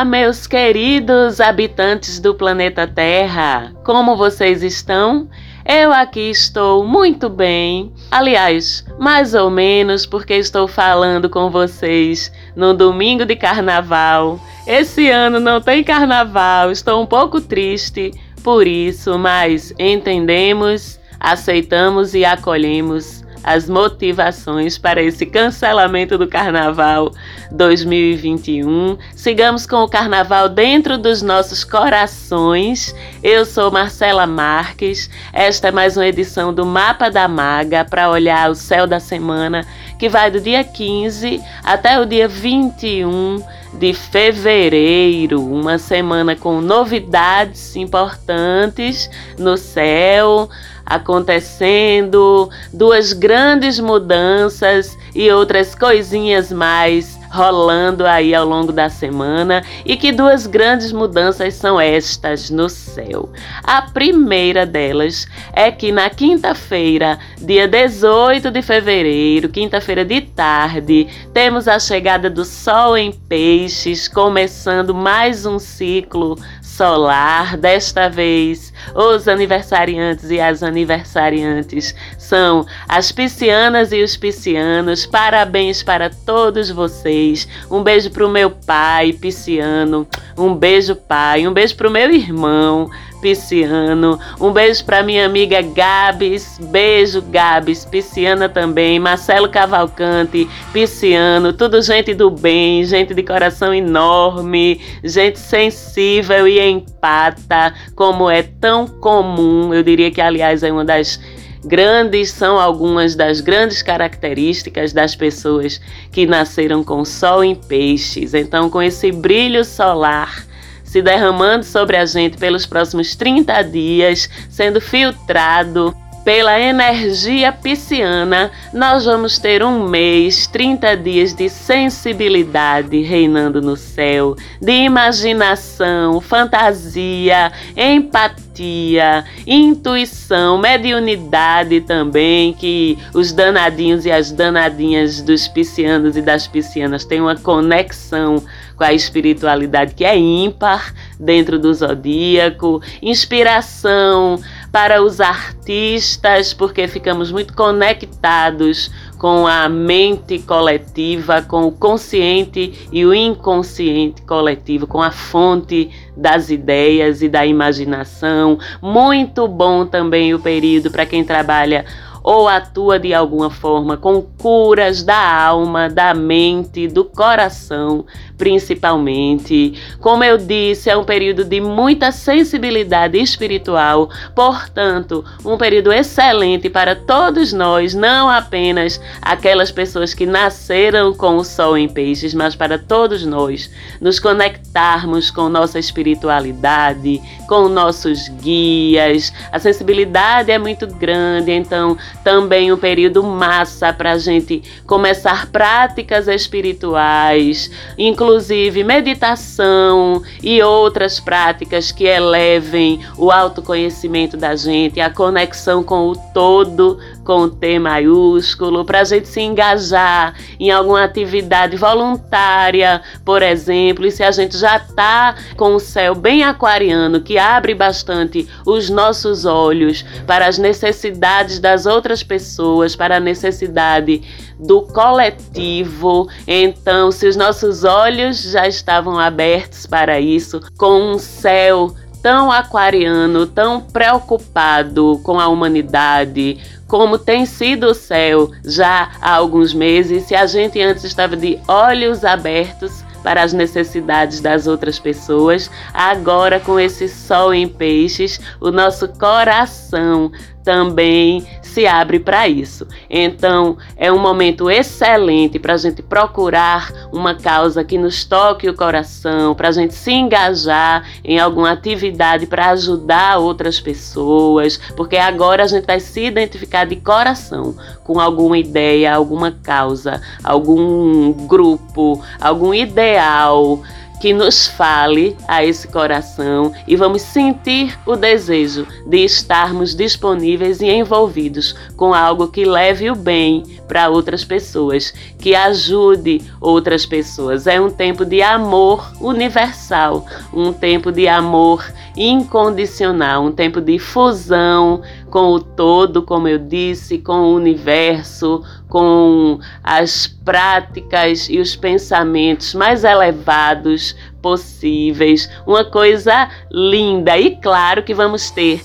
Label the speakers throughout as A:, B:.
A: Olá, meus queridos habitantes do planeta Terra! Como vocês estão? Eu aqui estou muito bem. Aliás, mais ou menos porque estou falando com vocês no domingo de carnaval. Esse ano não tem carnaval, estou um pouco triste por isso, mas entendemos, aceitamos e acolhemos as motivações para esse cancelamento do Carnaval 2021. Sigamos com o Carnaval dentro dos nossos corações. Eu sou Marcela Marques. Esta é mais uma edição do Mapa da Maga para olhar o céu da semana, que vai do dia 15 até o dia 21 de fevereiro, uma semana com novidades importantes no céu acontecendo, duas grandes mudanças e outras coisinhas mais rolando aí ao longo da semana e que duas grandes mudanças são estas no céu. A primeira delas é que na quinta-feira, dia 18 de fevereiro, quinta-feira de tarde, temos a chegada do Sol em Peixes, começando mais um ciclo solar. Desta vez, os aniversariantes e as aniversariantes são as piscianas e os piscianos. Parabéns para todos vocês. Um beijo para o meu pai, pisciano. Um beijo, pai. Um beijo para o meu irmão pisciano. Um beijo para minha amiga Gabs. Beijo, Gabs, pisciana também. Marcelo Cavalcante, pisciano. Tudo gente do bem, gente de coração enorme, gente sensível e empata, como é tão comum. Eu diria que, aliás, é uma das grandes são algumas das grandes características das pessoas que nasceram com sol em peixes. Então, com esse brilho solar se derramando sobre a gente pelos próximos 30 dias, sendo filtrado pela energia pisciana, nós vamos ter um mês, 30 dias de sensibilidade reinando no céu, de imaginação, fantasia, empatia, intuição, mediunidade também, que os danadinhos e as danadinhas dos piscianos e das piscianas têm uma conexão com a espiritualidade que é ímpar dentro do zodíaco, inspiração para os artistas, porque ficamos muito conectados com a mente coletiva, com o consciente e o inconsciente coletivo, com a fonte das ideias e da imaginação. Muito bom também o período para quem trabalha ou atua de alguma forma com curas da alma, da mente, do coração, principalmente. Como eu disse, é um período de muita sensibilidade espiritual, portanto, um período excelente para todos nós, não apenas aquelas pessoas que nasceram com o sol em peixes, mas para todos nós nos conectarmos com nossa espiritualidade, com nossos guias. A sensibilidade é muito grande, então também um período massa para a gente começar práticas espirituais, inclusive inclusive meditação e outras práticas que elevem o autoconhecimento da gente, a conexão com o todo, com T maiúsculo, para a gente se engajar em alguma atividade voluntária, por exemplo, e se a gente já está com o céu bem aquariano, que abre bastante os nossos olhos para as necessidades das outras pessoas, para a necessidade do coletivo. Então, se os nossos olhos já estavam abertos para isso, com um céu tão aquariano, tão preocupado com a humanidade, como tem sido o céu já há alguns meses, se a gente antes estava de olhos abertos para as necessidades das outras pessoas, agora com esse sol em peixes, o nosso coração também se abre para isso. Então, é um momento excelente para a gente procurar uma causa que nos toque o coração, para a gente se engajar em alguma atividade para ajudar outras pessoas, porque agora a gente vai se identificar de coração com alguma ideia, alguma causa, algum grupo, algum ideal que nos fale a esse coração e vamos sentir o desejo de estarmos disponíveis e envolvidos com algo que leve o bem para outras pessoas, que ajude outras pessoas. É um tempo de amor universal, um tempo de amor incondicional, um tempo de fusão com o todo, como eu disse, com o universo, com as práticas e os pensamentos mais elevados possíveis. Uma coisa linda e claro que vamos ter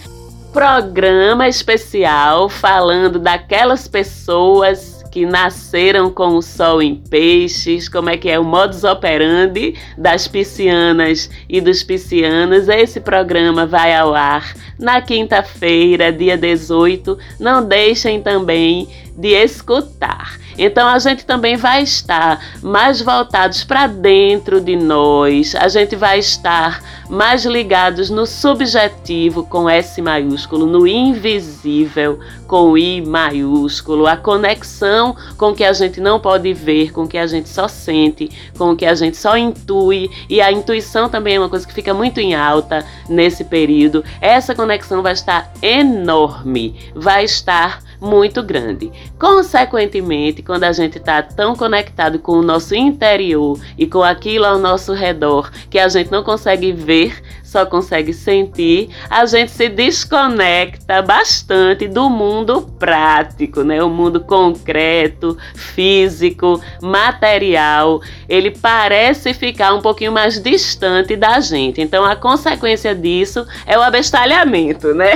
A: programa especial falando daquelas pessoas que nasceram com o sol em peixes, como é que é o modus operandi das piscianas e dos piscianos. Esse programa vai ao ar na quinta-feira, dia 18. Não deixem também de escutar. Então a gente também vai estar mais voltados para dentro de nós, a gente vai estar mais ligados no subjetivo com S maiúsculo, no invisível com I maiúsculo, a conexão com o que a gente não pode ver, com o que a gente só sente, com o que a gente só intui, e a intuição também é uma coisa que fica muito em alta nesse período. Essa conexão vai estar enorme, vai estar muito grande. Consequentemente, quando a gente está tão conectado com o nosso interior e com aquilo ao nosso redor que a gente não consegue ver, só consegue sentir, a gente se desconecta bastante do mundo prático, né? O mundo concreto, físico, material. Ele parece ficar um pouquinho mais distante da gente. Então a consequência disso é o abestalhamento, né?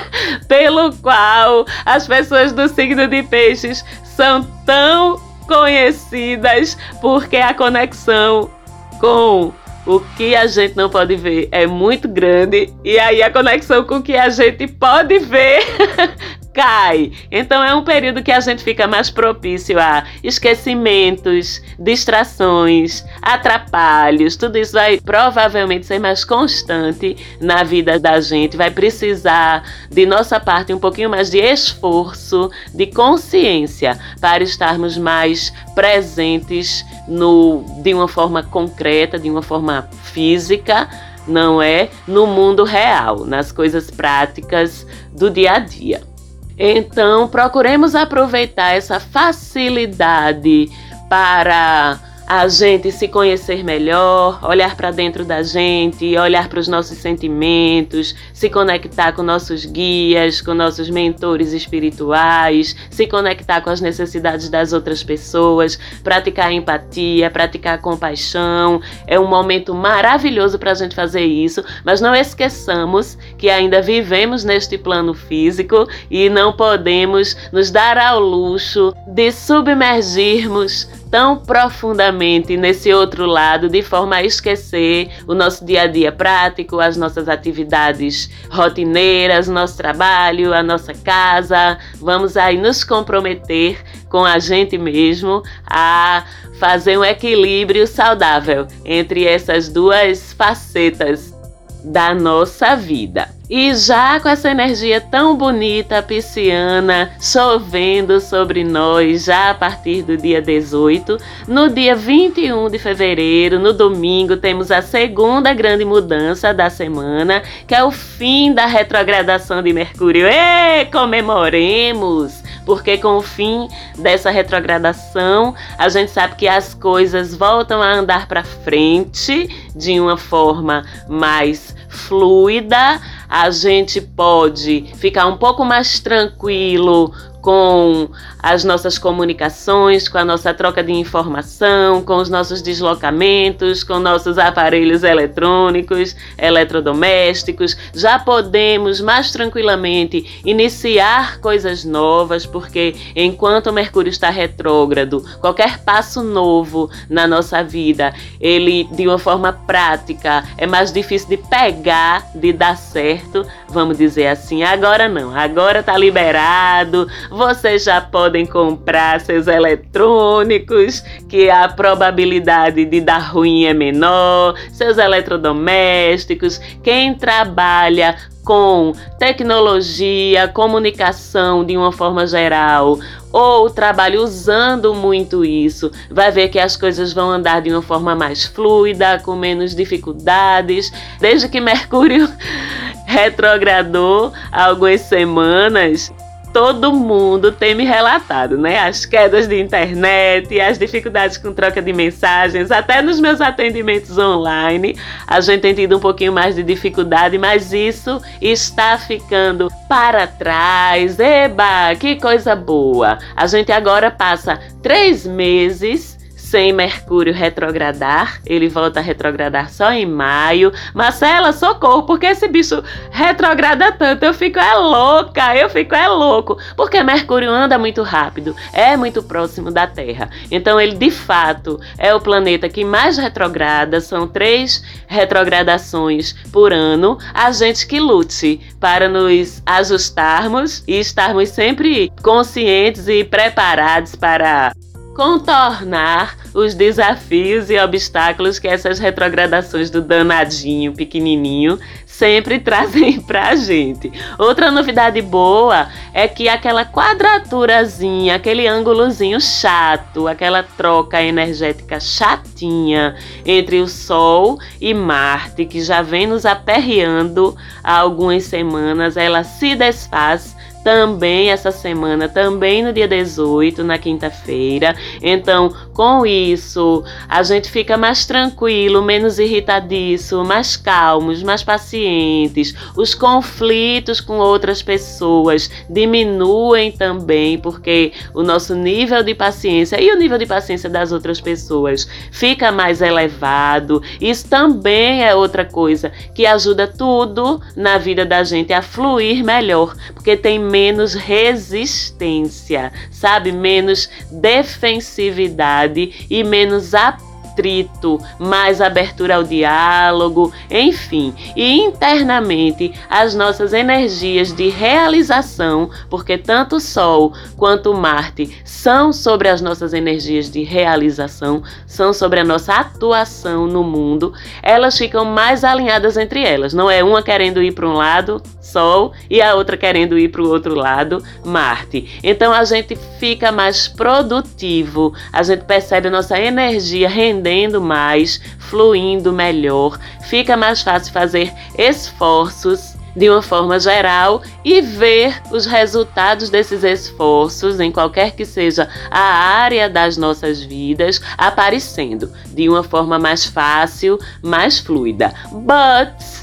A: Pelo qual as pessoas do signo de peixes são tão conhecidas porque a conexão com o que a gente não pode ver é muito grande e aí a conexão com o que a gente pode ver cai. Então é um período que a gente fica mais propício a esquecimentos, distrações, atrapalhos. Tudo isso vai provavelmente ser mais constante na vida da gente. Vai precisar de nossa parte um pouquinho mais de esforço, de consciência para estarmos mais presentes no de uma forma concreta, de uma forma física não é no mundo real, nas coisas práticas do dia a dia. Então, procuremos aproveitar essa facilidade para a gente se conhecer melhor, olhar para dentro da gente, olhar para os nossos sentimentos, se conectar com nossos guias, com nossos mentores espirituais, se conectar com as necessidades das outras pessoas, praticar empatia, praticar compaixão. É um momento maravilhoso para a gente fazer isso, mas não esqueçamos que ainda vivemos neste plano físico e não podemos nos dar ao luxo de submergirmos tão profundamente nesse outro lado, de forma a esquecer o nosso dia a dia prático, as nossas atividades rotineiras, nosso trabalho, a nossa casa. Vamos aí nos comprometer com a gente mesmo a fazer um equilíbrio saudável entre essas duas facetas da nossa vida. E já com essa energia tão bonita pisciana chovendo sobre nós, já a partir do dia 18, no dia 21 de fevereiro, no domingo, temos a segunda grande mudança da semana, que é o fim da retrogradação de Mercúrio. E comemoremos! Porque com o fim dessa retrogradação, a gente sabe que as coisas voltam a andar para frente de uma forma mais fluida, a gente pode ficar um pouco mais tranquilo com as nossas comunicações, com a nossa troca de informação, com os nossos deslocamentos, com nossos aparelhos eletrônicos, eletrodomésticos. Já podemos mais tranquilamente iniciar coisas novas, porque enquanto o Mercúrio está retrógrado, qualquer passo novo na nossa vida, ele de uma forma prática é mais difícil de pegar, de dar certo, vamos dizer assim. Agora não, agora tá liberado, vocês já podem comprar seus eletrônicos, que a probabilidade de dar ruim é menor, seus eletrodomésticos, quem trabalha com tecnologia, comunicação de uma forma geral, ou trabalha usando muito isso, vai ver que as coisas vão andar de uma forma mais fluida, com menos dificuldades. Desde que Mercúrio retrogradou há algumas semanas, todo mundo tem me relatado, né? As quedas de internet, as dificuldades com troca de mensagens, até nos meus atendimentos online, a gente tem tido um pouquinho mais de dificuldade, mas isso está ficando para trás. Eba, que coisa boa! A gente agora passa três meses sem Mercúrio retrogradar. Ele volta a retrogradar só em maio. Marcela, socorro, porque esse bicho retrograda tanto? Eu fico é louca, eu fico é louco. Porque Mercúrio anda muito rápido, é muito próximo da Terra. Então ele de fato é o planeta que mais retrograda. São três retrogradações por ano. A gente que lute para nos ajustarmos e estarmos sempre conscientes e preparados para contornar os desafios e obstáculos que essas retrogradações do danadinho pequenininho sempre trazem pra gente. Outra novidade boa é que aquela quadraturazinha, aquele ângulozinho chato, aquela troca energética chatinha entre o Sol e Marte, que já vem nos aperreando há algumas semanas, ela se desfaz também essa semana, também no dia 18, na quinta-feira. Então, com isso, a gente fica mais tranquilo, menos irritadiço, mais calmos, mais pacientes. Os conflitos com outras pessoas diminuem também, porque o nosso nível de paciência e o nível de paciência das outras pessoas fica mais elevado. Isso também é outra coisa que ajuda tudo na vida da gente a fluir melhor, porque tem menos resistência, sabe? Menos defensividade e menos apoio atrito, mais abertura ao diálogo, enfim, e internamente as nossas energias de realização, porque tanto o Sol quanto Marte são sobre as nossas energias de realização, são sobre a nossa atuação no mundo, elas ficam mais alinhadas entre elas. Não é uma querendo ir para um lado, Sol, e a outra querendo ir para o outro lado, Marte. Então a gente fica mais produtivo, a gente percebe nossa energia rendendo entendendo mais, fluindo melhor, fica mais fácil fazer esforços de uma forma geral e ver os resultados desses esforços, em qualquer que seja a área das nossas vidas, aparecendo de uma forma mais fácil, mais fluida. But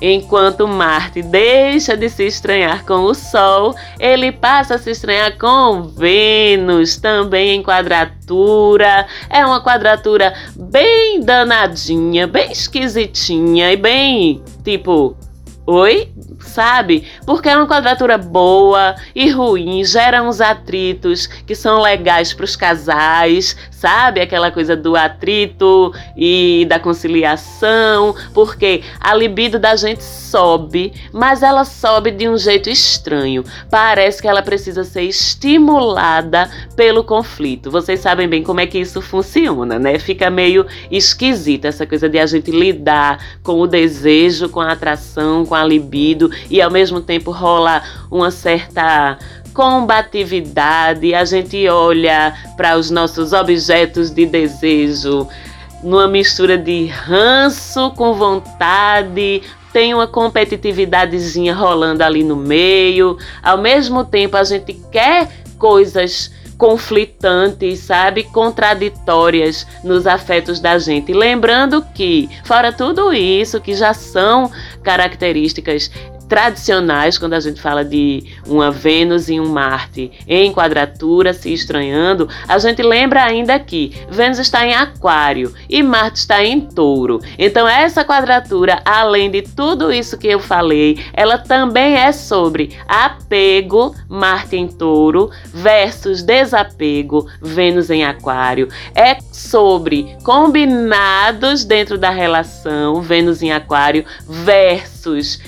A: Enquanto Marte deixa de se estranhar com o Sol, ele passa a se estranhar com Vênus, também em quadratura. É uma quadratura bem danadinha, bem esquisitinha e bem tipo Oi? Sabe? Porque é uma quadratura boa e ruim, gera uns atritos que são legais para os casais, sabe? Aquela coisa do atrito e da conciliação, porque a libido da gente sobe, mas ela sobe de um jeito estranho. Parece que ela precisa ser estimulada pelo conflito. Vocês sabem bem como é que isso funciona, né? Fica meio esquisita essa coisa de a gente lidar com o desejo, com a atração, com com a libido e ao mesmo tempo rola uma certa combatividade, a gente olha para os nossos objetos de desejo numa mistura de ranço com vontade, tem uma competitividadezinha rolando ali no meio. Ao mesmo tempo, a gente quer coisas conflitantes, sabe? Contraditórias nos afetos da gente. Lembrando que, fora tudo isso, que já são características tradicionais, quando a gente fala de uma Vênus e um Marte em quadratura se estranhando, a gente lembra ainda que Vênus está em Aquário e Marte está em Touro. Então, essa quadratura, além de tudo isso que eu falei, ela também é sobre apego, Marte em Touro, versus desapego, Vênus em Aquário. É sobre combinados dentro da relação, Vênus em Aquário, versus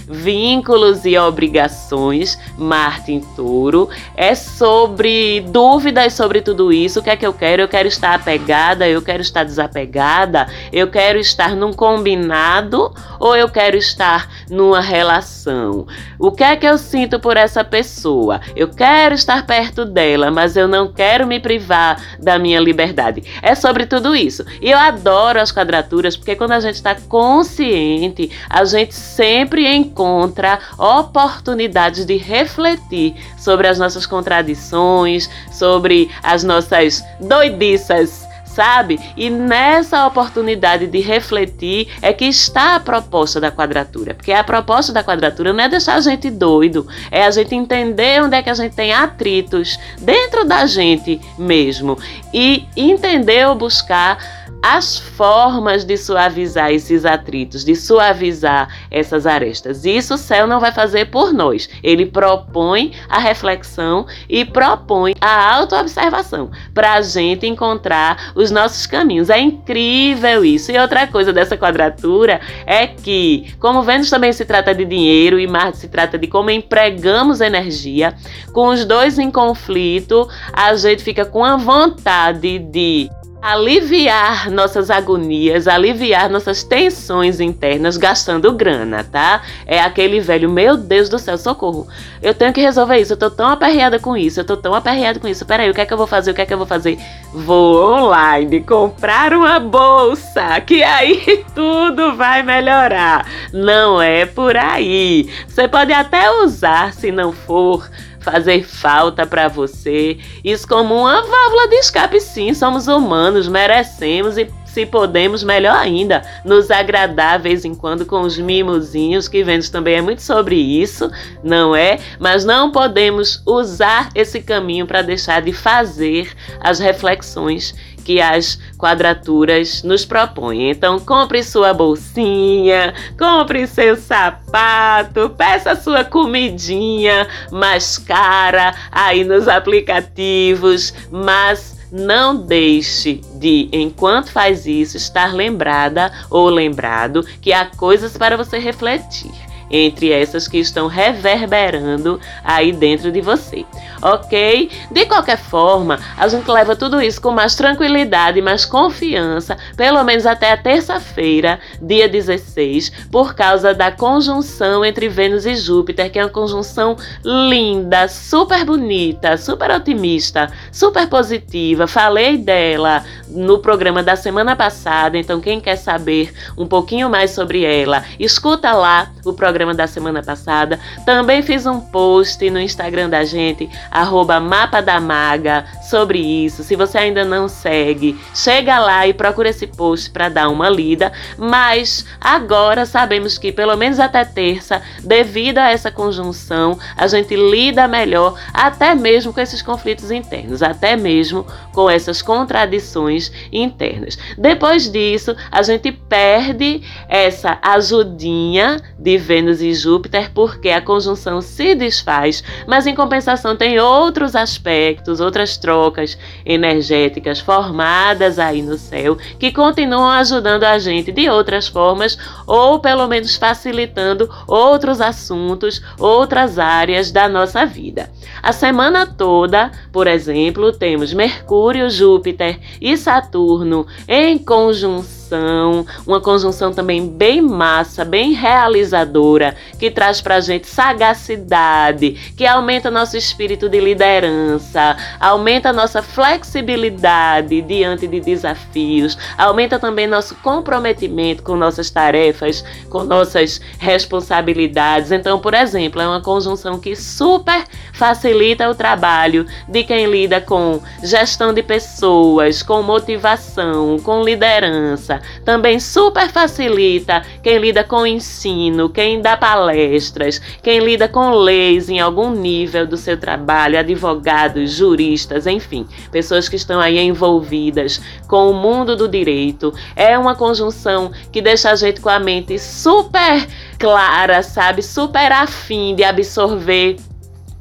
A: vínculos e obrigações, Marte em Touro. É sobre dúvidas sobre tudo isso. O que é que eu quero? Eu quero estar apegada, eu quero estar desapegada, eu quero estar num combinado ou eu quero estar numa relação. O que é que eu sinto por essa pessoa? Eu quero estar perto dela, mas eu não quero me privar da minha liberdade. É sobre tudo isso. E eu adoro as quadraturas porque quando a gente está consciente, a gente sempre sempre encontra oportunidades de refletir sobre as nossas contradições, sobre as nossas doidiças sabe? E nessa oportunidade de refletir é que está a proposta da quadratura. Porque a proposta da quadratura não é deixar a gente doido, é a gente entender onde é que a gente tem atritos dentro da gente mesmo e entender ou buscar as formas de suavizar esses atritos, de suavizar essas arestas. Isso o céu não vai fazer por nós. Ele propõe a reflexão e propõe a autoobservação para a gente encontrar os nossos caminhos. É incrível isso. E outra coisa dessa quadratura é que, como Vênus também se trata de dinheiro e Marte se trata de como empregamos energia, com os dois em conflito, a gente fica com a vontade de aliviar nossas agonias, aliviar nossas tensões internas gastando grana, tá? É aquele velho, meu Deus do céu, socorro. Eu tenho que resolver isso, eu tô tão aperreada com isso, eu tô tão aperreada com isso. Peraí, o que é que eu vou fazer? O que é que eu vou fazer? Vou online comprar uma bolsa, que aí tudo vai melhorar. Não é por aí. Você pode até usar, se não for fazer falta para você. Isso como uma válvula de escape, sim. Somos humanos, merecemos e se podemos, melhor ainda, nos agradar vez em quando com os mimozinhos, que Vênus também é muito sobre isso, não é? Mas não podemos usar esse caminho para deixar de fazer as reflexões que as quadraturas nos propõem. Então, compre sua bolsinha, compre seu sapato, peça sua comidinha mais cara aí nos aplicativos, mas não deixe de, enquanto faz isso, estar lembrada ou lembrado que há coisas para você refletir entre essas que estão reverberando aí dentro de você, ok? De qualquer forma, a gente leva tudo isso com mais tranquilidade, mais confiança, pelo menos até a terça-feira, dia 16, por causa da conjunção entre Vênus e Júpiter, que é uma conjunção linda, super bonita, super otimista, super positiva. Falei dela no programa da semana passada, então quem quer saber um pouquinho mais sobre ela, escuta lá o programa da semana passada. Também fiz um post no Instagram da gente, arroba Mapa da Maga, sobre isso. Se você ainda não segue, chega lá e procura esse post para dar uma lida. Mas agora sabemos que, pelo menos até terça, devido a essa conjunção, a gente lida melhor até mesmo com esses conflitos internos, até mesmo com essas contradições internas. Depois disso, a gente perde essa ajudinha de Vênus e Júpiter, porque a conjunção se desfaz, mas em compensação tem outros aspectos, outras trocas energéticas formadas aí no céu que continuam ajudando a gente de outras formas ou pelo menos facilitando outros assuntos, outras áreas da nossa vida. A semana toda, por exemplo, temos Mercúrio, Júpiter e Saturno em conjunção conjunção, uma conjunção também bem massa, bem realizadora, que traz pra gente sagacidade, que aumenta nosso espírito de liderança, aumenta nossa flexibilidade diante de desafios, aumenta também nosso comprometimento com nossas tarefas, com nossas responsabilidades. Então, por exemplo, é uma conjunção que super facilita o trabalho de quem lida com gestão de pessoas, com motivação, com liderança também super facilita quem lida com ensino, quem dá palestras, quem lida com leis em algum nível do seu trabalho, advogados, juristas, enfim, pessoas que estão aí envolvidas com o mundo do direito. É uma conjunção que deixa a gente com a mente super clara, sabe? Super afim de absorver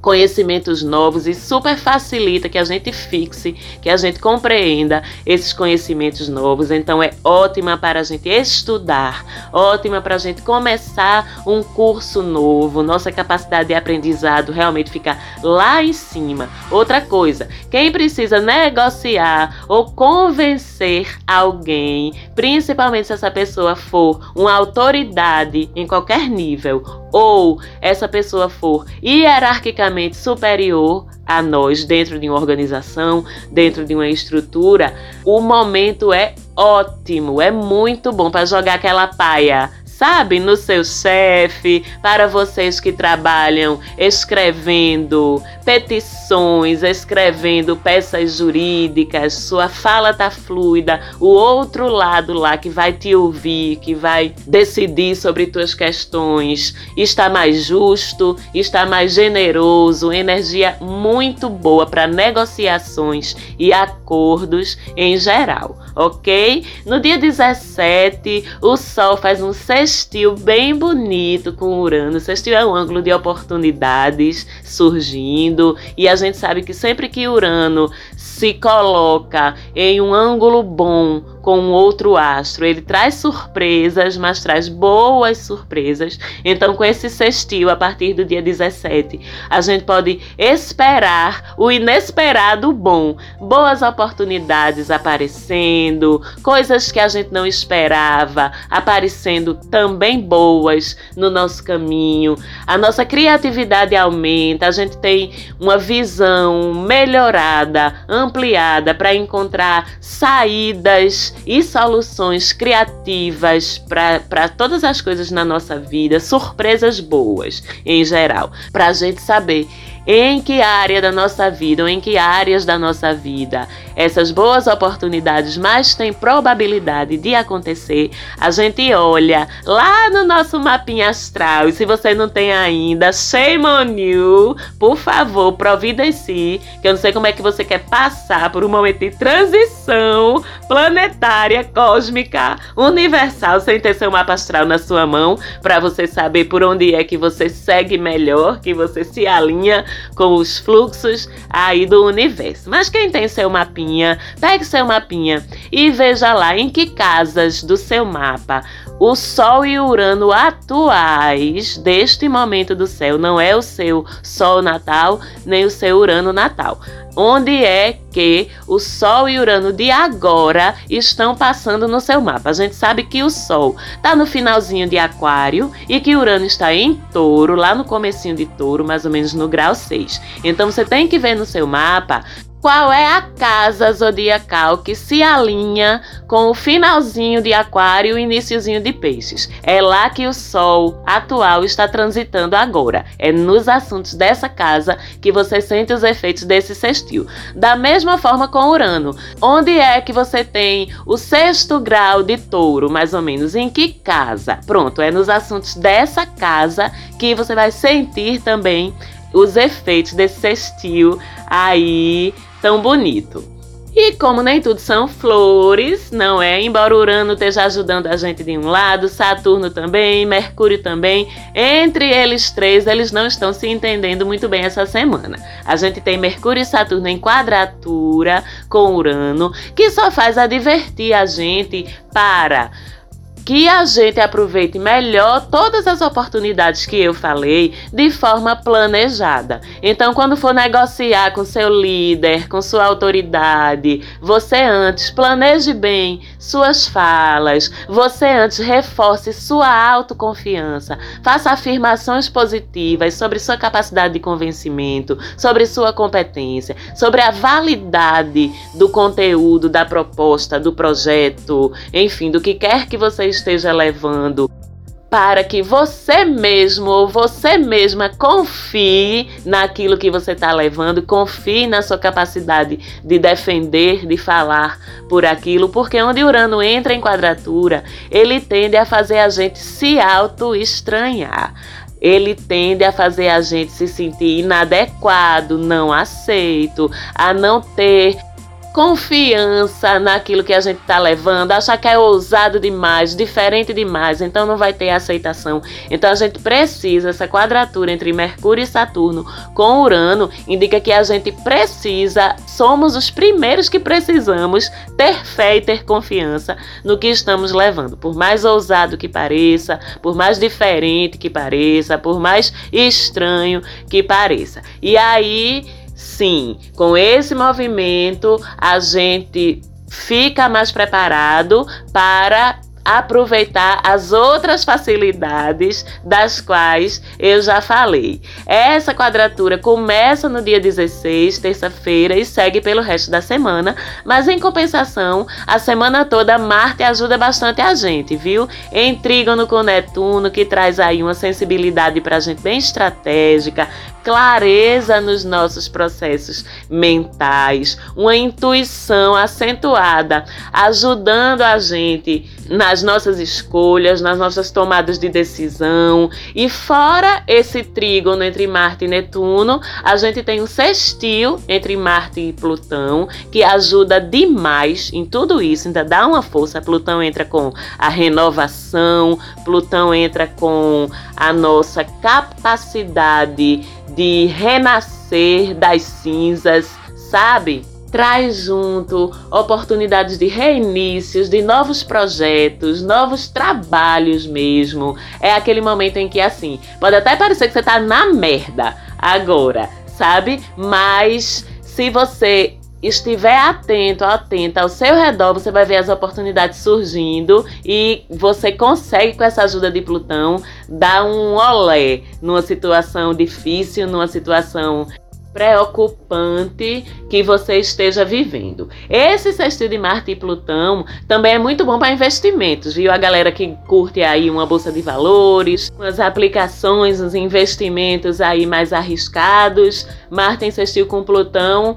A: conhecimentos novos e super facilita que a gente fixe, que a gente compreenda esses conhecimentos novos. Então é ótima para a gente estudar, ótima para a gente começar um curso novo. Nossa capacidade de aprendizado realmente fica lá em cima. Outra coisa, quem precisa negociar ou convencer alguém, principalmente se essa pessoa for uma autoridade em qualquer nível ou essa pessoa for hierarquicamente superior a nós dentro de uma organização, dentro de uma estrutura, o momento é ótimo, é muito bom para jogar aquela paia sabe? No seu chefe, para vocês que trabalham escrevendo petições, escrevendo peças jurídicas, sua fala tá fluida, o outro lado lá que vai te ouvir, que vai decidir sobre tuas questões, está mais justo, está mais generoso, energia muito boa para negociações e acordos em geral, ok? No dia 17, o Sol faz um sextil bem bonito com Urano. Sextil é um ângulo de oportunidades surgindo e a gente sabe que sempre que Urano se coloca em um ângulo bom com outro astro. Ele traz surpresas, mas traz boas surpresas. Então, com esse sextil, a partir do dia 17, a gente pode esperar o inesperado bom. Boas oportunidades aparecendo, coisas que a gente não esperava aparecendo também boas no nosso caminho. A nossa criatividade aumenta, a gente tem uma visão melhorada, ampliada para encontrar saídas e soluções criativas para todas as coisas na nossa vida, surpresas boas em geral, para a gente saber em que área da nossa vida ou em que áreas da nossa vida essas boas oportunidades mais têm probabilidade de acontecer, a gente olha lá no nosso mapinha astral. E se você não tem ainda, shame on you, por favor, providencie, que eu não sei como é que você quer passar por um momento de transição planetária, cósmica, universal, sem ter seu mapa astral na sua mão, para você saber por onde é que você segue melhor, que você se alinha com os fluxos aí do universo. Mas quem tem seu mapinha, pegue seu mapinha e veja lá em que casas do seu mapa o Sol e Urano atuais deste momento do céu não é o seu Sol natal nem o seu Urano natal onde é que o Sol e Urano de agora estão passando no seu mapa. A gente sabe que o Sol está no finalzinho de Aquário e que Urano está em Touro, lá no comecinho de Touro, mais ou menos no grau 6. Então você tem que ver no seu mapa qual é a casa zodiacal que se alinha com o finalzinho de Aquário e o iníciozinho de Peixes. É lá que o Sol atual está transitando agora. É nos assuntos dessa casa que você sente os efeitos desse sextil. Da mesma forma com Urano. Onde é que você tem o sexto grau de touro, mais ou menos? Em que casa? Pronto, é nos assuntos dessa casa que você vai sentir também os efeitos desse sextil aí tão bonito. E como nem tudo são flores, não é? Embora Urano esteja ajudando a gente de um lado, Saturno também, Mercúrio também, entre eles três, eles não estão se entendendo muito bem essa semana. A gente tem Mercúrio e Saturno em quadratura com Urano, que só faz advertir a gente para que a gente aproveite melhor todas as oportunidades que eu falei de forma planejada. Então, quando for negociar com seu líder, com sua autoridade, você antes planeje bem suas falas, você antes reforce sua autoconfiança, faça afirmações positivas sobre sua capacidade de convencimento, sobre sua competência, sobre a validade do conteúdo, da proposta, do projeto, enfim, do que quer que você esteja levando para que você mesmo ou você mesma confie naquilo que você está levando, confie na sua capacidade de defender, de falar por aquilo, porque onde Urano entra em quadratura, ele tende a fazer a gente se auto-estranhar. Ele tende a fazer a gente se sentir inadequado, não aceito, a não ter confiança naquilo que a gente está levando, achar que é ousado demais, diferente demais, então não vai ter aceitação. Então a gente precisa, essa quadratura entre Mercúrio e Saturno com Urano indica que a gente precisa, somos os primeiros que precisamos ter fé e ter confiança no que estamos levando. Por mais ousado que pareça, por mais diferente que pareça, por mais estranho que pareça. E aí Sim, com esse movimento a gente fica mais preparado para aproveitar as outras facilidades das quais eu já falei. Essa quadratura começa no dia 16, terça-feira, e segue pelo resto da semana, mas em compensação, a semana toda Marte ajuda bastante a gente, viu? Em trígono com Netuno, que traz aí uma sensibilidade pra gente bem estratégica, clareza nos nossos processos mentais, uma intuição acentuada, ajudando a gente nas nossas escolhas, nas nossas tomadas de decisão. E fora esse trígono entre Marte e Netuno, a gente tem um sextil entre Marte e Plutão, que ajuda demais em tudo isso, ainda dá uma força. Plutão entra com a renovação, Plutão entra com a nossa capacidade de renascer das cinzas, sabe? Traz junto oportunidades de reinícios, de novos projetos, novos trabalhos mesmo. É aquele momento em que, assim, pode até parecer que você tá na merda agora, sabe? Mas se você estiver atento, atenta ao seu redor, você vai ver as oportunidades surgindo e você consegue, com essa ajuda de Plutão, dar um olé numa situação difícil, numa situação preocupante que você esteja vivendo. Esse sextil de Marte e Plutão também é muito bom para investimentos, viu? A galera que curte aí uma bolsa de valores, umas aplicações, uns investimentos aí mais arriscados. Marte em sextil com Plutão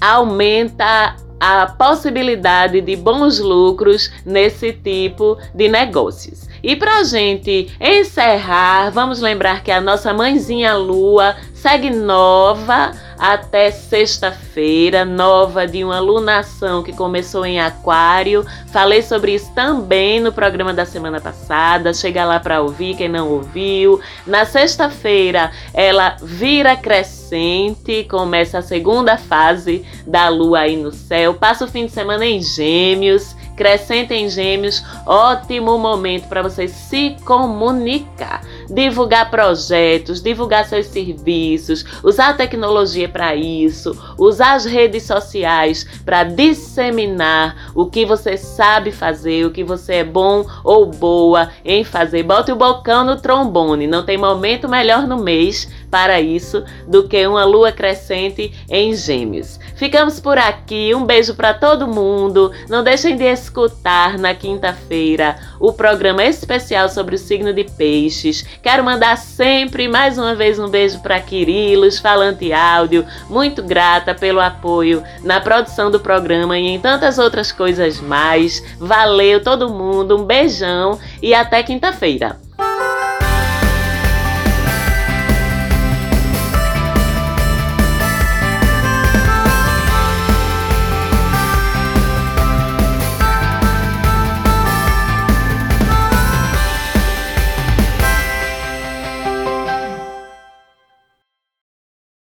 A: aumenta a possibilidade de bons lucros nesse tipo de negócios. E para gente encerrar, vamos lembrar que a nossa mãezinha Lua segue nova até sexta-feira, nova de uma lunação que começou em Aquário. Falei sobre isso também no programa da semana passada. Chega lá para ouvir quem não ouviu. Na sexta-feira, ela vira crescente, começa a segunda fase da lua aí no céu. Passa o fim de semana em Gêmeos Crescente em Gêmeos, ótimo momento para você se comunicar, divulgar projetos, divulgar seus serviços, usar a tecnologia para isso, usar as redes sociais para disseminar o que você sabe fazer, o que você é bom ou boa em fazer. Bote o bocão no trombone, não tem momento melhor no mês para isso do que uma lua crescente em Gêmeos. Ficamos por aqui, um beijo para todo mundo. Não deixem de escutar na quinta-feira o programa especial sobre o signo de Peixes. Quero mandar sempre mais uma vez um beijo para Quirilos, Falante Áudio. Muito grata pelo apoio na produção do programa e em tantas outras coisas mais. Valeu todo mundo, um beijão e até quinta-feira.